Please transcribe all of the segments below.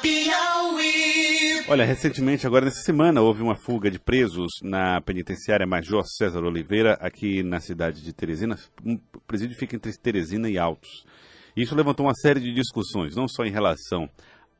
Piauí. Olha, recentemente, agora nessa semana, houve uma fuga de presos na penitenciária Major César Oliveira, aqui na cidade de Teresina. Um presídio fica entre Teresina e Altos. Isso levantou uma série de discussões, não só em relação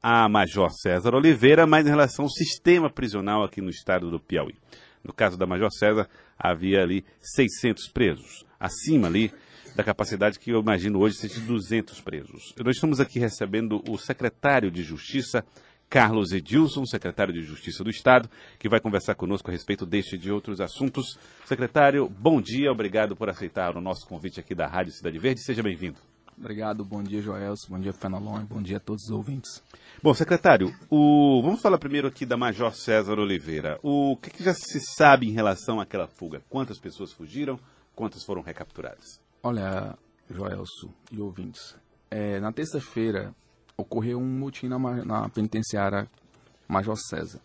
a Major César Oliveira, mas em relação ao sistema prisional aqui no estado do Piauí. No caso da Major César, havia ali 600 presos, acima ali da capacidade que eu imagino hoje ser de 200 presos. Nós estamos aqui recebendo o secretário de Justiça, Carlos Edilson, secretário de Justiça do Estado, que vai conversar conosco a respeito deste e de outros assuntos. Secretário, bom dia, obrigado por aceitar o nosso convite aqui da Rádio Cidade Verde. Seja bem-vindo. Obrigado, bom dia, Joelson, bom dia, Fenelon, bom dia a todos os ouvintes. Bom, secretário, o... vamos falar primeiro aqui da Major César Oliveira. O que, que já se sabe em relação àquela fuga? Quantas pessoas fugiram? Quantas foram recapturadas? Olha, Joelson e ouvintes, é, na terça-feira ocorreu um motim na, na penitenciária Major César.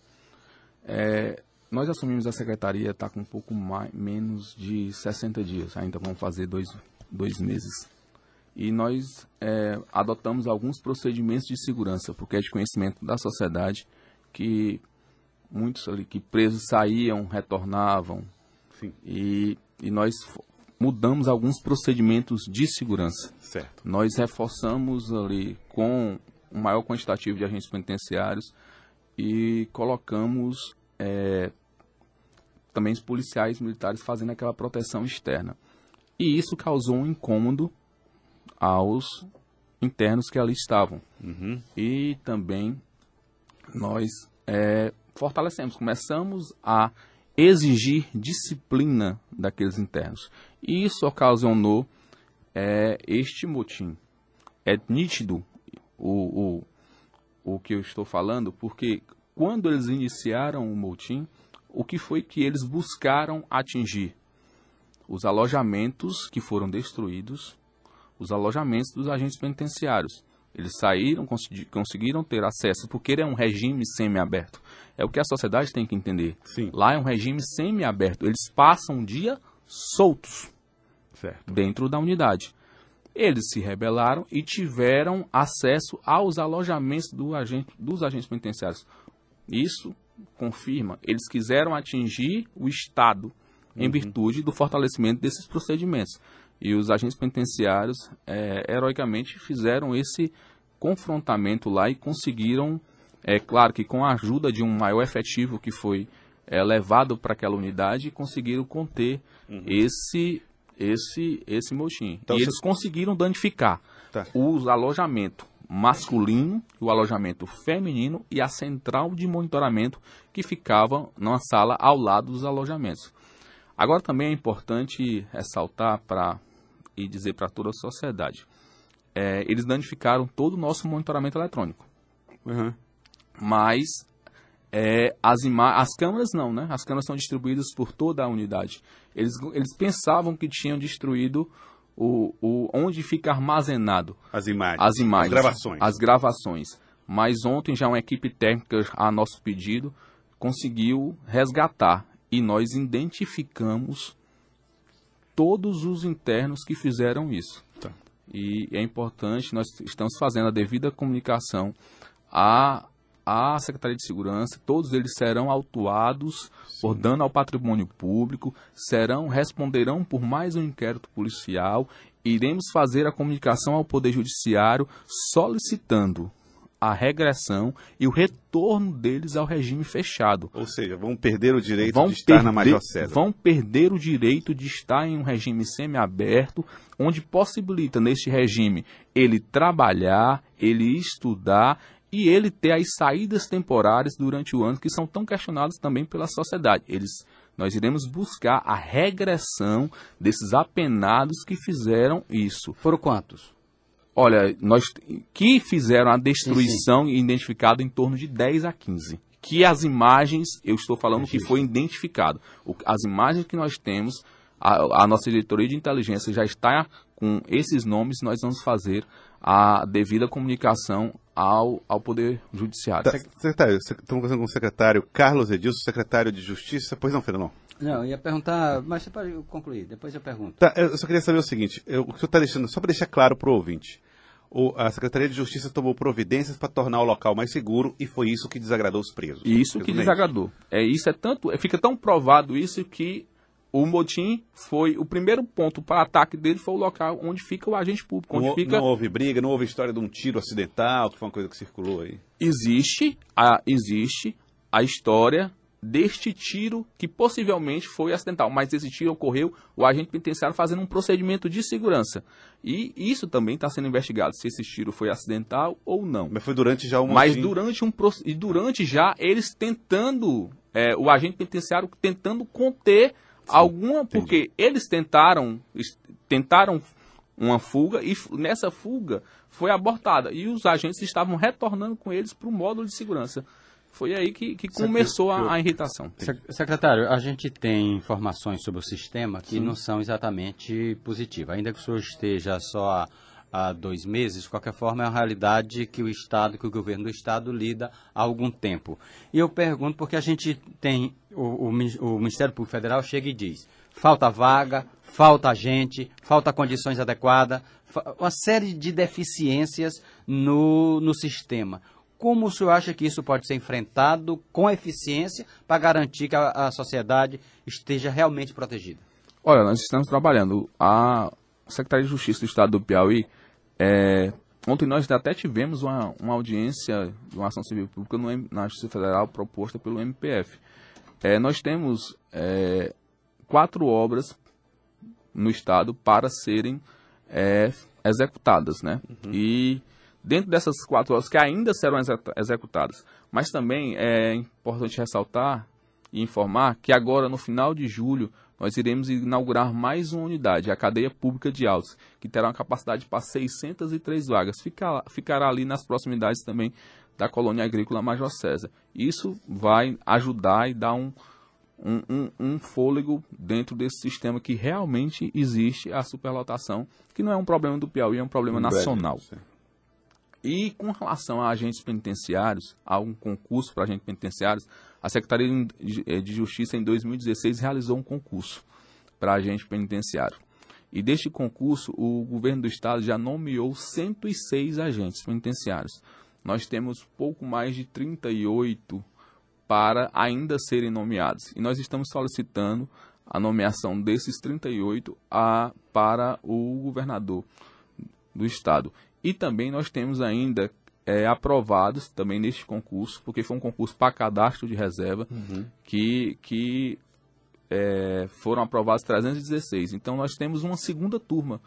É, nós assumimos a secretaria, está com um pouco mais, menos de 60 dias, ainda vamos fazer dois, dois meses. E nós é, adotamos alguns procedimentos de segurança, porque é de conhecimento da sociedade que muitos ali que presos saíam, retornavam. Sim. E, e nós mudamos alguns procedimentos de segurança. Certo. Nós reforçamos ali com um maior quantitativo de agentes penitenciários e colocamos é, também os policiais militares fazendo aquela proteção externa. E isso causou um incômodo aos internos que ali estavam. Uhum. E também nós é, fortalecemos, começamos a exigir disciplina daqueles internos. E isso ocasionou é, este motim. É nítido o, o, o que eu estou falando, porque quando eles iniciaram o motim, o que foi que eles buscaram atingir? Os alojamentos que foram destruídos, os alojamentos dos agentes penitenciários. Eles saíram, conseguiram ter acesso, porque ele é um regime semi-aberto. É o que a sociedade tem que entender. Sim. Lá é um regime semi-aberto. Eles passam um dia soltos Certo. dentro da unidade. Eles se rebelaram e tiveram acesso aos alojamentos do agente, dos agentes penitenciários. Isso confirma, eles quiseram atingir o Estado em virtude do fortalecimento desses procedimentos. E os agentes penitenciários, é, heroicamente, fizeram esse confrontamento lá e conseguiram, é claro que com a ajuda de um maior efetivo que foi é, levado para aquela unidade, conseguiram conter esse esse esse motim. Então, e você- eles conseguiram danificar Tá. o alojamento masculino, o alojamento feminino e a central de monitoramento que ficava numa sala ao lado dos alojamentos. Agora também é importante ressaltar para e dizer para toda a sociedade, é, eles danificaram todo o nosso monitoramento eletrônico, Uhum. mas é, as, as câmeras não, né? As câmeras são distribuídas por toda a unidade. Eles, eles pensavam que tinham destruído o, o onde fica armazenado As imagens. as imagens, As gravações. as gravações. Mas ontem já uma equipe técnica, a nosso pedido, conseguiu resgatar e nós identificamos todos os internos que fizeram isso. Tá. E é importante, nós estamos fazendo a devida comunicação à, à Secretaria de Segurança, todos eles serão autuados por dano ao patrimônio público, serão, responderão por mais um inquérito policial, iremos fazer a comunicação ao Poder Judiciário solicitando a regressão e o retorno deles ao regime fechado. Ou seja, vão perder o direito vão de estar perder, na Major César. vão perder o direito de estar em um regime semiaberto, onde possibilita neste regime ele trabalhar, ele estudar e ele ter as saídas temporárias durante o ano que são tão questionadas também pela sociedade. Eles nós iremos buscar a regressão desses apenados que fizeram isso. Foram quantos? Olha, nós que fizeram a destruição identificado em torno de 10 a 15. Que as imagens, eu estou falando que foi identificado. O- as imagens que nós temos, a, a nossa diretoria de inteligência já está com esses nomes, nós vamos fazer a devida comunicação ao, ao Poder Judiciário. Tá, secretário, se- estamos conversando com o secretário Carlos Edilson, secretário de Justiça. Pois não, Fernão? Não, eu ia perguntar, mas você pode concluir, depois eu pergunto. Tá, eu só queria saber o seguinte, eu, o que você está deixando, só para deixar claro para o ouvinte. o- a Secretaria de Justiça tomou providências para tornar o local mais seguro e foi isso que desagradou os presos. Isso que desagradou. É isso é tanto, é, fica tão provado isso que o motim foi o primeiro ponto para ataque dele foi o local onde fica o agente público, onde Não, fica não houve briga, não houve história de um tiro acidental, que foi uma coisa que circulou aí. existe a existe a história deste tiro que possivelmente foi acidental, mas esse tiro ocorreu o agente penitenciário fazendo um procedimento de segurança. E isso também está sendo investigado se esse tiro foi acidental ou não. Mas foi durante já uma. Mas durante um e durante já eles tentando é, o agente penitenciário tentando conter alguma porque eles tentaram tentaram uma fuga e nessa fuga foi abortada e os agentes estavam retornando com eles para o módulo de segurança. Foi aí que, que começou a, a irritação. Sec- Secretário, a gente tem informações sobre o sistema que não são exatamente positivas. Ainda que o senhor esteja só há, dois meses, de qualquer forma é uma realidade que o Estado, que o governo do Estado lida há algum tempo. E eu pergunto porque a gente tem, o, o o Ministério Público Federal chega e diz, falta vaga, falta gente, falta condições adequadas, uma série de deficiências no, no sistema. Como o senhor acha que isso pode ser enfrentado com eficiência para garantir que a, a sociedade esteja realmente protegida? Olha, nós estamos trabalhando. A Secretaria de Justiça do Estado do Piauí, é, ontem nós até tivemos uma, uma audiência de uma ação civil pública no na Justiça Federal proposta pelo MPF. É, nós temos é, quatro obras no Estado para serem é, executadas, né? E dentro dessas quatro obras que ainda serão execu- executadas, mas também é importante ressaltar e informar que agora, no final de julho, nós iremos inaugurar mais uma unidade, a cadeia pública de autos, que terá uma capacidade para 603 vagas. Fica- ficará ali nas proximidades também da colônia agrícola Major César. Isso vai ajudar e dar um, um, um- um fôlego dentro desse sistema que realmente existe a superlotação, que não é um problema do Piauí, é um problema nacional. E com relação a agentes penitenciários, há um concurso para agentes penitenciários, a Secretaria de eh, Justiça em 2016 realizou um concurso para agente penitenciário. E deste concurso, o governo do estado já nomeou 106 agentes penitenciários. Nós temos pouco mais de 38 para ainda serem nomeados. E nós estamos solicitando a nomeação desses 38 a, para o governador do estado. E também nós temos ainda é, aprovados também neste concurso, porque foi um concurso para cadastro de reserva, que, que é, foram aprovados 316. Então nós temos uma segunda turma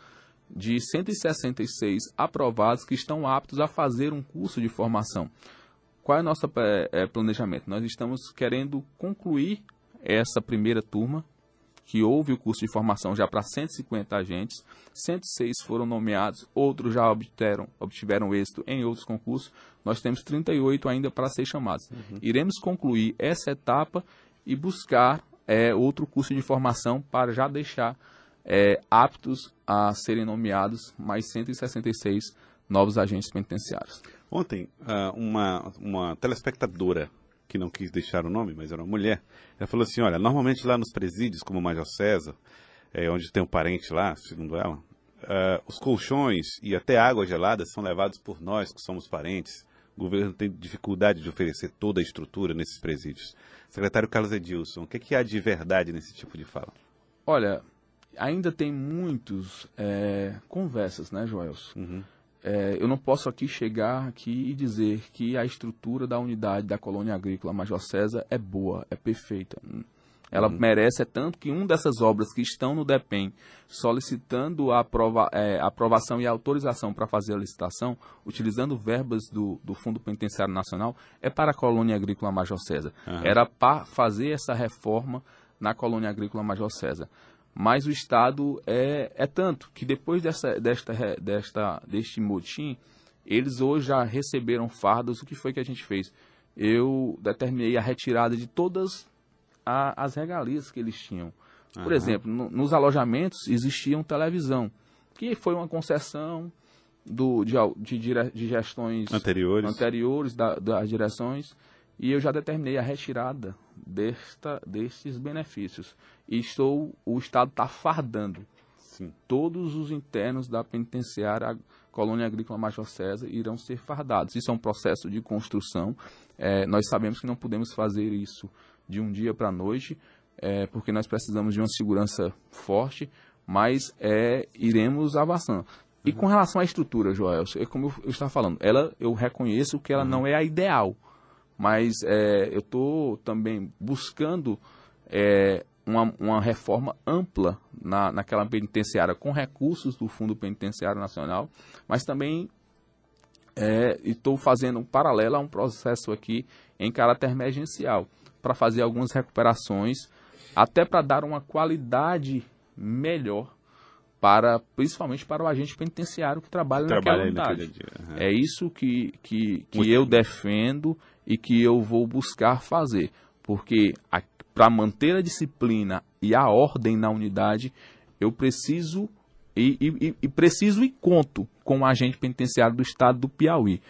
de 166 aprovados que estão aptos a fazer um curso de formação. Qual é o nosso é, é, planejamento? Nós estamos querendo concluir essa primeira turma, que houve o curso de formação já para 150 agentes, 106 foram nomeados, outros já obtiveram, obtiveram êxito em outros concursos, nós temos 38 ainda para ser chamados. Iremos concluir essa etapa e buscar é, outro curso de formação para já deixar é, aptos a serem nomeados mais 166 novos agentes penitenciários. Ontem, ah, uma, uma telespectadora, que não quis deixar o nome, mas era uma mulher, ela falou assim, olha, normalmente lá nos presídios, como o Major César, é, onde tem um parente lá, segundo ela, ah, os colchões e até água gelada são levados por nós, que somos parentes. O governo tem dificuldade de oferecer toda a estrutura nesses presídios. Secretário Carlos Edilson, o que, que há de verdade nesse tipo de fala? Olha, ainda tem muitos é, conversas, né, Joelson? É, eu não posso aqui chegar aqui e dizer que a estrutura da unidade da colônia agrícola Major César é boa, é perfeita. Ela merece, é tanto que uma dessas obras que estão no DEPEN solicitando a aprova, é, aprovação e autorização para fazer a licitação, utilizando verbas do, do Fundo Penitenciário Nacional, é para a colônia agrícola Major César. Era para fazer essa reforma na colônia agrícola Major César. Mas o Estado é, é tanto que depois dessa, desta, desta, deste motim, eles hoje já receberam fardas. O que foi que a gente fez? Eu determinei a retirada de todas a- as regalias que eles tinham. Por exemplo, no- nos alojamentos existiam televisão, que foi uma concessão do, de, de, de gestões Anteriores. anteriores da- das direções e eu já determinei a retirada desta, destes benefícios. E estou, o Estado está fardando Sim. todos os internos da penitenciária colônia agrícola Major César irão ser fardados. Isso é um processo de construção. É, nós sabemos que não podemos fazer isso de um dia para a noite, é, porque nós precisamos de uma segurança forte, mas é, iremos avançando. E com relação à estrutura, Joel, é como eu, estava falando, ela eu reconheço que ela uhum. não é a ideal, mas é, eu estou também buscando é, uma, uma, reforma ampla na, naquela penitenciária com recursos do Fundo Penitenciário Nacional, mas também é, estou fazendo um paralelo a um processo aqui em caráter emergencial para fazer algumas recuperações, até para dar uma qualidade melhor para principalmente para o agente penitenciário que trabalha, trabalha naquela unidade. Uhum. É isso que, que, que eu defendo e que eu vou buscar fazer, porque para manter a disciplina e a ordem na unidade, eu preciso e, e, e, preciso e conto com o agente penitenciário do estado do Piauí.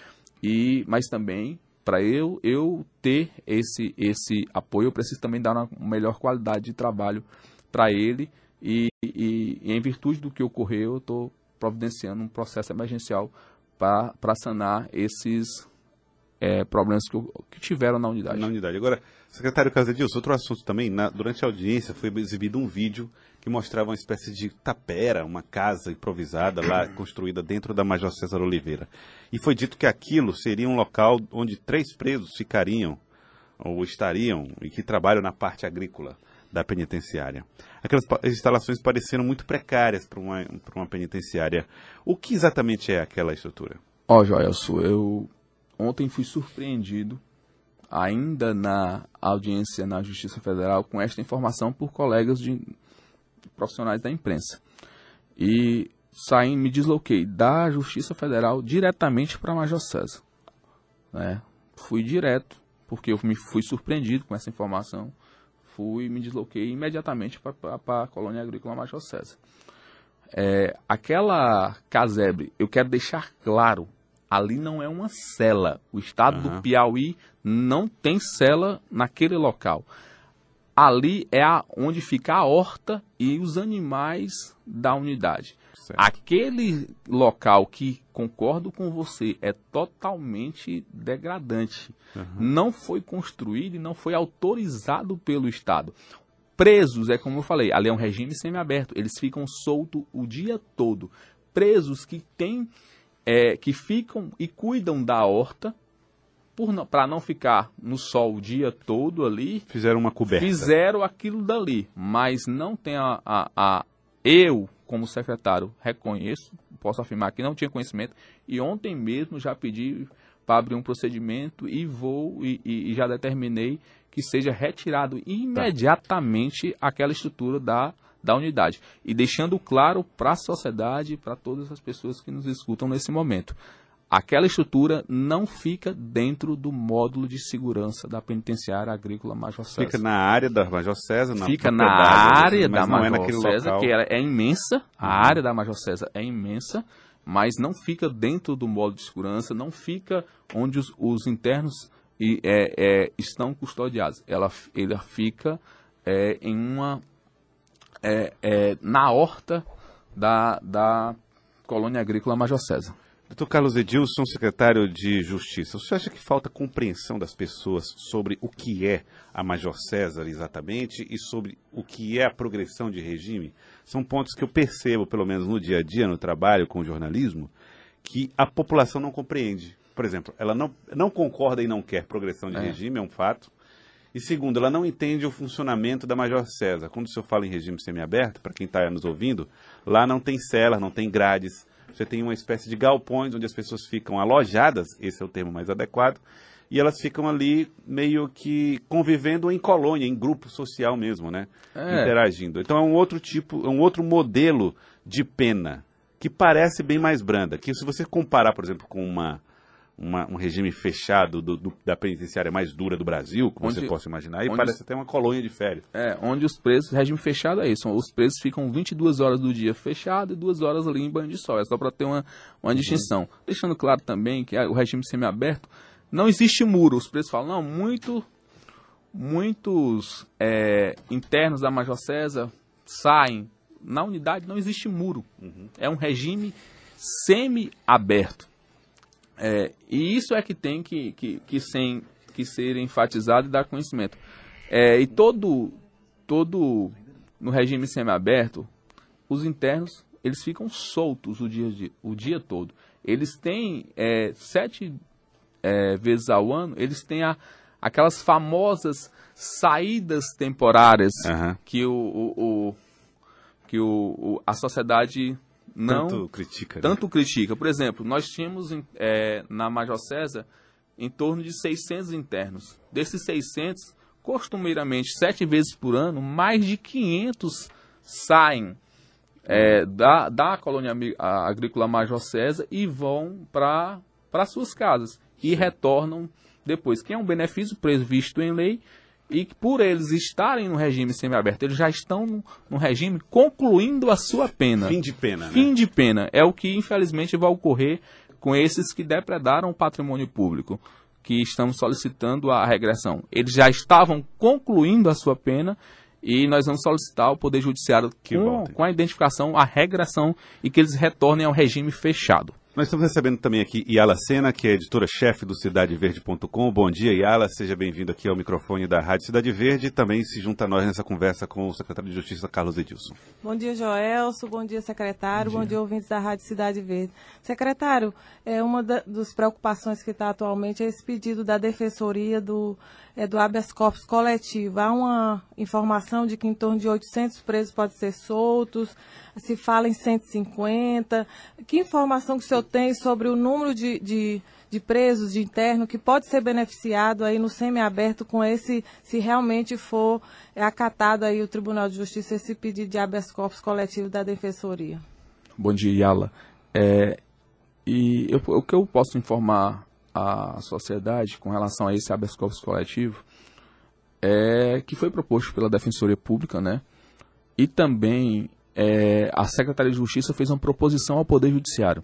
E, mas também para eu eu ter esse esse apoio, eu preciso também dar uma melhor qualidade de trabalho para ele e, e, em virtude do que ocorreu, eu estou providenciando um processo emergencial para sanar esses é, problemas que, que, tiveram na unidade. Na unidade. Agora, secretário Casadilson, outro assunto também, na, durante a audiência foi exibido um vídeo que mostrava uma espécie de tapera, uma casa improvisada lá, construída dentro da Major César Oliveira. E foi dito que aquilo seria um local onde três presos ficariam ou estariam e que trabalham na parte agrícola da penitenciária. Aquelas instalações pareceram muito precárias para uma, uma penitenciária. O que exatamente é aquela estrutura? Ó, oh, eu ontem fui surpreendido, ainda na audiência na Justiça Federal, com esta informação por colegas de profissionais da imprensa. E saí, me desloquei da Justiça Federal diretamente para Major César. Né? Fui direto, porque eu me fui surpreendido com essa informação fui me desloquei imediatamente para a colônia agrícola Major César. É, aquela casebre, eu quero deixar claro, ali não é uma cela. O estado uhum. do Piauí não tem cela naquele local. Ali é a, onde fica a horta e os animais da unidade. Certo. Aquele local que, concordo com você, é totalmente degradante. Uhum. Não foi construído e não foi autorizado pelo Estado. Presos, é como eu falei, ali é um regime semiaberto. Eles ficam soltos o dia todo. Presos que têm, é, que ficam e cuidam da horta, para não ficar no sol o dia todo ali. Fizeram uma coberta. Fizeram aquilo dali, mas não tem a, a, a eu, como secretário, reconheço, posso afirmar que não tinha conhecimento, e ontem mesmo já pedi para abrir um procedimento e vou e, e, já determinei que seja retirado imediatamente tá. aquela estrutura da, da unidade. E deixando claro para a sociedade, para todas as pessoas que nos escutam nesse momento aquela estrutura não fica dentro do módulo de segurança da penitenciária agrícola Major César. Fica na área da Major César, na Fica na área da é Major é César, local. que ela é imensa, a uhum. área da Major César é imensa, mas não fica dentro do módulo de segurança, não fica onde os, os internos e, é, é, estão custodiados. Ela, ela fica é, em uma é, é, na horta da, da colônia agrícola Major César. Doutor Carlos Edilson, secretário de Justiça, você acha que falta compreensão das pessoas sobre o que é a Major César exatamente e sobre o que é a progressão de regime? São pontos que eu percebo, pelo menos no dia a dia, no trabalho com o jornalismo, que a população não compreende. Por exemplo, ela não, não concorda e não quer progressão de é. regime, é um fato. E segundo, ela não entende o funcionamento da Major César. Quando o senhor fala em regime semiaberto, para quem está nos ouvindo, lá não tem celas, não tem grades você tem uma espécie de galpões onde as pessoas ficam alojadas, esse é o termo mais adequado, e elas ficam ali meio que convivendo em colônia, em grupo social mesmo, né? É. Interagindo. Então é um outro tipo, é um outro modelo de pena que parece bem mais branda. Que se você comparar, por exemplo, com uma uma, um regime fechado do, do, da penitenciária mais dura do Brasil, como onde, você possa imaginar, e parece até uma colônia de férias. É, onde os presos, regime fechado é isso, os presos ficam 22 horas do dia fechado e duas horas ali em banho de sol, é só para ter uma, uma uhum. distinção. Deixando claro também que o regime semiaberto, não existe muro, os presos falam, não, muito, muitos é, internos da Major César saem, na unidade não existe muro, uhum. é um regime semi-aberto. É, e isso é que tem que, que, que, sem, que ser enfatizado e dar conhecimento. É, e todo, todo no regime semiaberto, os internos eles ficam soltos o dia, o dia todo. Eles têm é, sete é, vezes ao ano, eles têm a, aquelas famosas saídas temporárias Aham. que, o, o, o- que o, o- a sociedade não Tanto critica. né? tanto critica. Por exemplo, nós tínhamos é, na Major César em torno de 600 internos. Desses 600, costumeiramente, sete vezes por ano, mais de 500 saem é, da, da colônia agrícola Major César e vão para suas casas e retornam depois, que é um benefício previsto em lei e que por eles estarem no regime semiaberto, eles já estão no, no regime concluindo a sua pena. Fim de pena, né? Fim de pena. É o que infelizmente vai ocorrer com esses que depredaram o patrimônio público, que estamos solicitando a regressão. Eles já estavam concluindo a sua pena e nós vamos solicitar ao Poder Judiciário Que com, voltem. com a identificação, a regressão e que eles retornem ao regime fechado. Nós estamos recebendo também aqui Yala Sena, que é editora-chefe do CidadeVerde.com. Bom dia, Yala. Seja bem-vindo aqui ao microfone da Rádio Cidade Verde e também se junta a nós nessa conversa com o secretário de Justiça, Carlos Edilson. Bom dia, Joelso. Bom dia, secretário. Bom dia, ouvintes da Rádio Cidade Verde. Secretário, é, uma da- das preocupações que está atualmente é esse pedido da Defensoria do, é, do habeas corpus coletivo. Há uma informação de que em torno de 800 presos podem ser soltos, se fala em 150. Que informação que o senhor tem sobre o número de, de, de presos, de interno, que pode ser beneficiado aí no semiaberto com esse, se realmente for acatado aí o Tribunal de Justiça esse pedido de habeas corpus coletivo da Defensoria? Bom dia, Yala. É, e eu- o que eu posso informar à sociedade com relação a esse habeas corpus coletivo é que foi proposto pela Defensoria Pública, né? E também é, a Secretaria de Justiça fez uma proposição ao Poder Judiciário.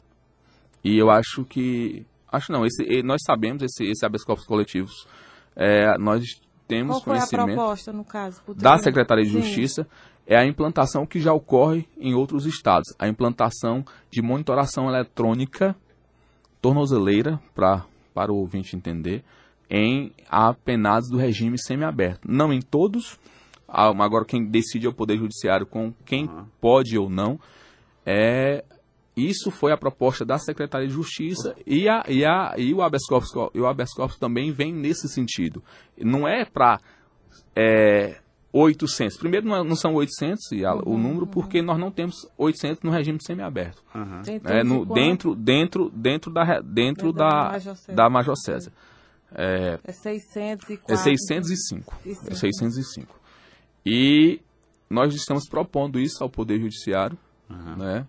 E eu acho que. Acho não, esse, nós sabemos esse, esse habeas corpus coletivos. É, nós temos Qual foi a conhecimento proposta, no caso? da? Secretaria de Sim. Justiça é a implantação que já ocorre em outros estados. A implantação de monitoração eletrônica tornozeleira, pra, para o ouvinte entender, em apenados do regime semiaberto. Não em todos, ah, agora quem decide é o Poder Judiciário com quem pode ou não. É, isso foi a proposta da Secretaria de Justiça e, a, e, a, e o, habeas corpus, o habeas corpus também vem nesse sentido. Não é para é, 800. Primeiro, não, é- são 800 e o número, porque nós não temos 800 no regime semiaberto. Torno É, no, dentro, dentro, dentro da, dentro da da, Major César. É, É 604. é 605. É E cinco. 605. E nós estamos propondo isso ao Poder Judiciário, né?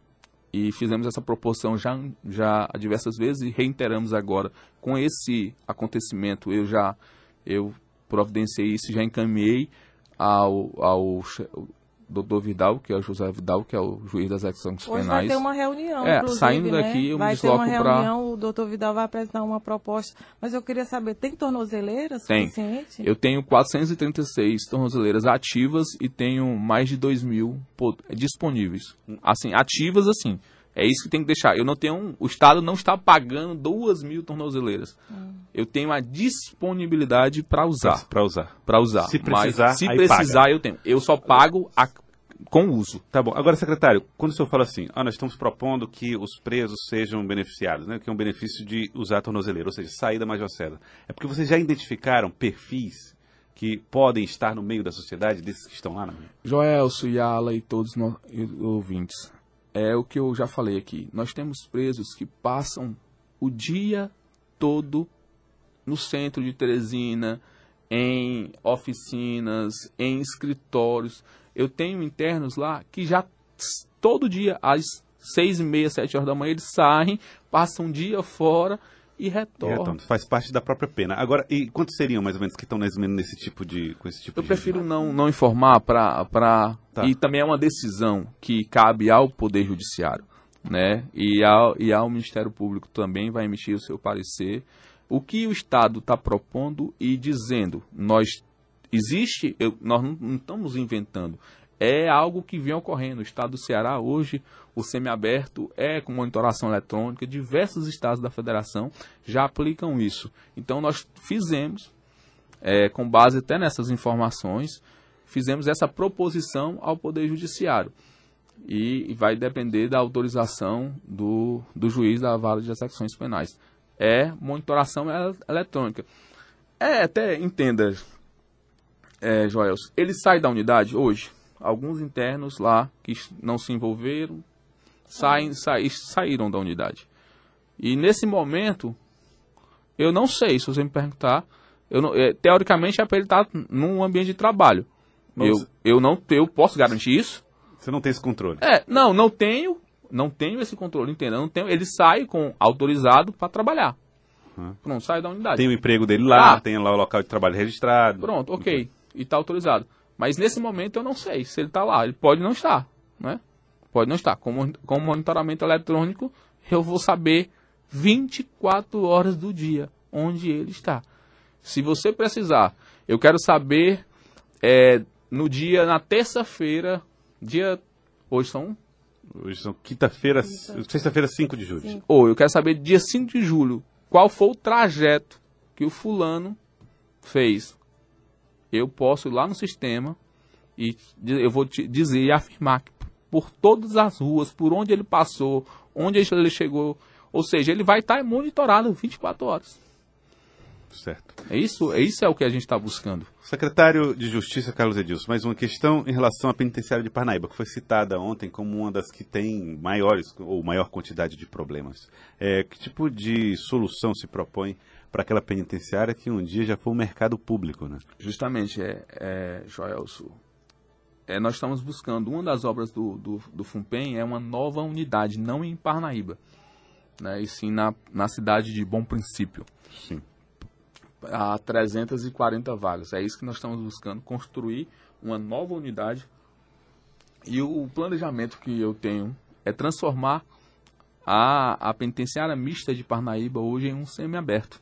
E fizemos essa proposição já, já diversas vezes e reiteramos agora. Com esse acontecimento, eu já eu providenciei isso, já encaminhei ao, ao doutor Vidal, que é o José Vidal, que é o juiz das execuções Hoje vai penais. ter uma reunião, É, saindo né? daqui, eu me Vai ter uma desloco pra- reunião, o doutor Vidal vai apresentar uma proposta. Mas eu queria saber, tem tornozeleira Tem. suficiente? Eu tenho 436 tornozeleiras ativas e tenho mais de 2 mil po- disponíveis. Assim, ativas assim. É isso que tem que deixar. Eu não tenho. um- O Estado não está pagando 2 mil tornozeleiras. Eu tenho a disponibilidade para usar. Para usar. Para usar. Se Mas precisar, se aí precisar, eu tenho. Eu só pago a- com uso. Tá bom. Agora, secretário, quando o senhor fala assim, ah, nós estamos propondo que os presos sejam beneficiados, né, que é um benefício de usar a tornozeleira, ou seja, sair da Major César, é porque vocês já identificaram perfis que podem estar no meio da sociedade desses que estão lá? Não? Joelso, Yala e todos os ouvintes, é o que eu já falei aqui. Nós temos presos que passam o dia todo no centro de Teresina, em oficinas, em escritórios. Eu tenho internos lá que já todo dia, às seis e meia, sete horas da manhã, eles saem, passam um dia fora e E retornam. retorno. Faz parte da própria pena. Agora, e quantos seriam mais ou menos que estão nesse tipo de, com esse tipo Eu de prefiro não, não informar para pra... Tá. e também é uma decisão que cabe ao Poder Judiciário, né? E ao, e ao Ministério Público também vai emitir o seu parecer. O que o Estado está propondo e dizendo, nós existe, eu- nós não, não estamos inventando. é algo que vem ocorrendo. O estado do Ceará hoje, o semiaberto é com monitoração eletrônica, diversos estados da federação já aplicam isso. Então nós fizemos, é, com base até nessas informações, fizemos essa proposição ao Poder Judiciário. E, e vai depender da autorização do, do juiz da vara de execuções penais. É monitoração eletrônica. É, até entenda, é, Joels, ele sai da unidade hoje? alguns internos lá que não se envolveram saem, sa, saíram da unidade. E nesse momento, eu não sei, se você me perguntar, eu não, é, teoricamente é para ele estar num ambiente de trabalho. Eu, eu não eu posso garantir isso. Você não tem esse controle? É, não, não tenho, não tenho esse controle, entenda? Não tenho, ele sai com autorizado para trabalhar. Uhum. Pronto, sai da unidade. Tem o emprego dele lá, ah, tem lá o local de trabalho registrado. Pronto, ok. E está autorizado. Mas nesse momento eu não sei se ele está lá. Ele pode não estar, né? Pode não estar. Com, com monitoramento eletrônico, eu vou saber 24 horas do dia onde ele está. Se você precisar, eu quero saber é, no dia, na terça-feira, dia. Hoje são. Hoje são quinta-feira, sexta-feira, 5 de julho. Ou eu quero saber dia 5 de julho qual foi o trajeto que o fulano fez eu posso ir lá no sistema e eu vou te dizer e afirmar que por todas as ruas, por onde ele passou, onde ele chegou, ou seja, ele vai estar monitorado 24 horas. Certo. É isso, é isso é o que a gente está buscando. Secretário de Justiça Carlos Edilson, mais uma questão em relação à penitenciária de Parnaíba, que foi citada ontem como uma das que tem maiores ou maior quantidade de problemas. É, que tipo de solução se propõe para aquela penitenciária que um dia já foi um mercado público, né? Justamente, é, é Joelso. É, nós estamos buscando, uma das obras do, do, do FUNPEN é uma nova unidade, não em Parnaíba, né, e sim na, na cidade de Bom Princípio. Sim. A 340 vagas. É isso que nós estamos buscando, construir uma nova unidade. E o planejamento que eu tenho é transformar a, a penitenciária mista de Parnaíba hoje em um semiaberto.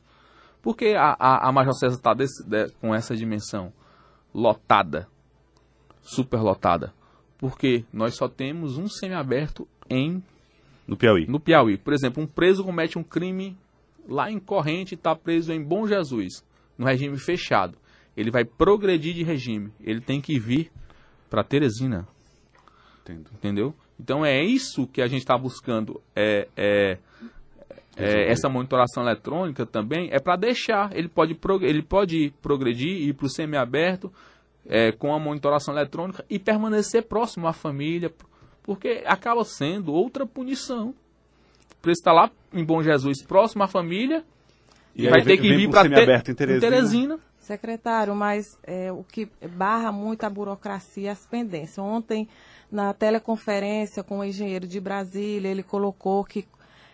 Por que a, a, a Major César está com essa dimensão lotada, superlotada? Porque nós só temos um semiaberto em no Piauí. No Piauí, por exemplo, um preso comete um crime lá em Corrente e está preso em Bom Jesus, no regime fechado. Ele vai progredir de regime. Ele tem que vir para Teresina. Entendo. Entendeu? Então é isso que a gente está buscando. É, é é, essa monitoração eletrônica também é para deixar, ele pode, ele pode progredir e ir para o semiaberto é, com a monitoração eletrônica e permanecer próximo à família, porque acaba sendo outra punição. Para estar lá em Bom Jesus, próximo à família, e vai ter que vir para te, em Teresina. Teresina. Secretário, mas é, o que barra muito a burocracia, as pendências. Ontem, na teleconferência com o engenheiro de Brasília, ele colocou que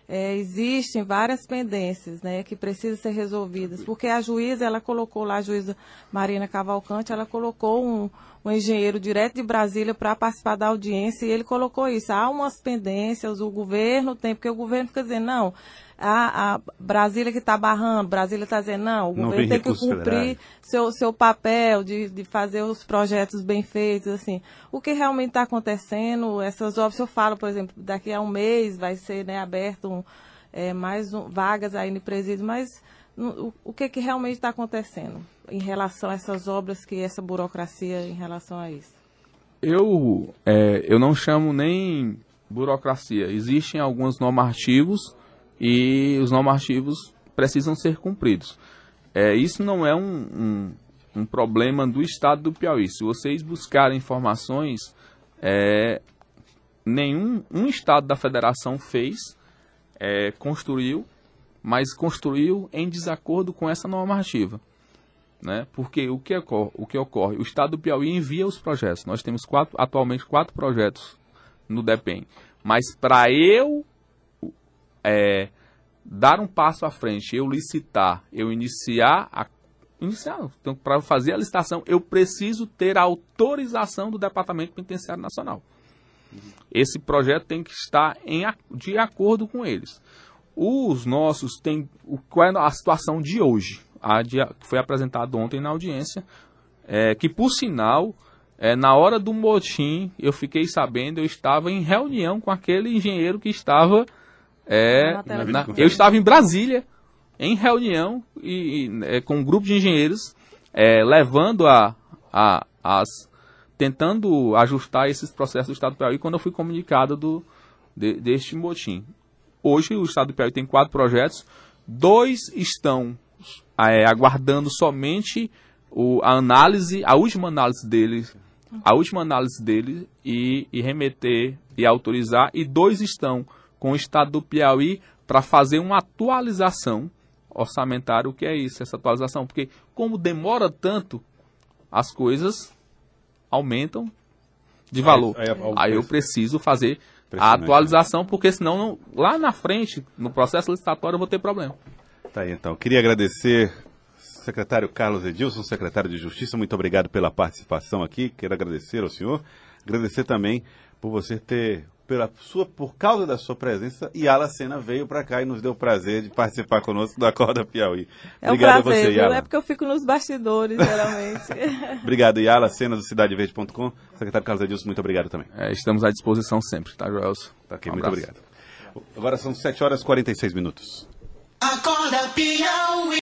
é, existem várias pendências né, que precisam ser resolvidas, porque a juíza, ela colocou lá, a juíza Marina Cavalcante, ela colocou um, um engenheiro direto de Brasília para participar da audiência e ele colocou isso. Há umas pendências, o governo tem, porque o governo fica dizendo, não, a, a Brasília que está barrando, Brasília está dizendo, não, o não governo tem que cumprir seu, seu papel de, de fazer os projetos bem feitos, assim. O que realmente está acontecendo, essas obras, eu falo, por exemplo, daqui a um mês vai ser né, aberto um, é, mais um, vagas aí no presídio, mas o, o que, que realmente está acontecendo em relação a essas obras, que essa burocracia em relação a isso? Eu, é, eu não chamo nem burocracia. Existem alguns normativos e os normativos precisam ser cumpridos. É, isso não é um, um, um, problema do estado do Piauí. Se vocês buscarem informações, é, nenhum um estado da federação fez, é, construiu, mas construiu em desacordo com essa normativa. Né? Porque o que, ocorre, o que ocorre? O estado do Piauí envia os projetos. Nós temos quatro, atualmente quatro projetos no DEPEN. Mas para eu é, dar um passo à frente, eu licitar, eu iniciar a iniciar, então, para fazer a licitação, eu preciso ter a autorização do Departamento Penitenciário Nacional. Esse projeto tem que estar em, de acordo com eles. Os nossos têm. Qual é a situação de hoje? A que foi apresentado ontem na audiência, é, que por sinal é, na hora do motim, eu fiquei sabendo, eu estava em reunião com aquele engenheiro que estava. É, Na eu estava em Brasília, em reunião, e, e, é, com um grupo de engenheiros, é, levando a, a- as. tentando ajustar esses processos do Estado do Piauí quando eu fui comunicado do, de- deste motim. Hoje o Estado do Piauí tem quatro projetos, dois estão é, aguardando somente o, a análise, a última análise dele, a última análise dele e, e remeter e autorizar, e dois estão com o Estado do Piauí para fazer uma atualização orçamentária. O que é isso, essa atualização? Porque como demora tanto, as coisas aumentam de valor. aí- aí- Aí eu preciso fazer a Impressionante, atualização, porque senão não- lá na frente, no processo licitatório, eu vou ter problema. Tá aí, então. Queria agradecer secretário Carlos Edilson, secretário de Justiça, muito obrigado pela participação aqui. Quero agradecer ao senhor, agradecer também por você ter, pela sua, por causa da sua presença, e Ala Sena veio para cá e nos deu o prazer de participar conosco da Acorda Piauí. É um obrigado prazer, a você? Yala. É porque eu fico nos bastidores, geralmente. Obrigado, Yala, Sena do CidadeVerde.com. Secretário Carlos Edilson, muito obrigado também. É, estamos à disposição sempre, tá, Joelson? Tá aqui, Um muito abraço. obrigado. Agora são 7 horas e 46 minutos. Acorda Piauí.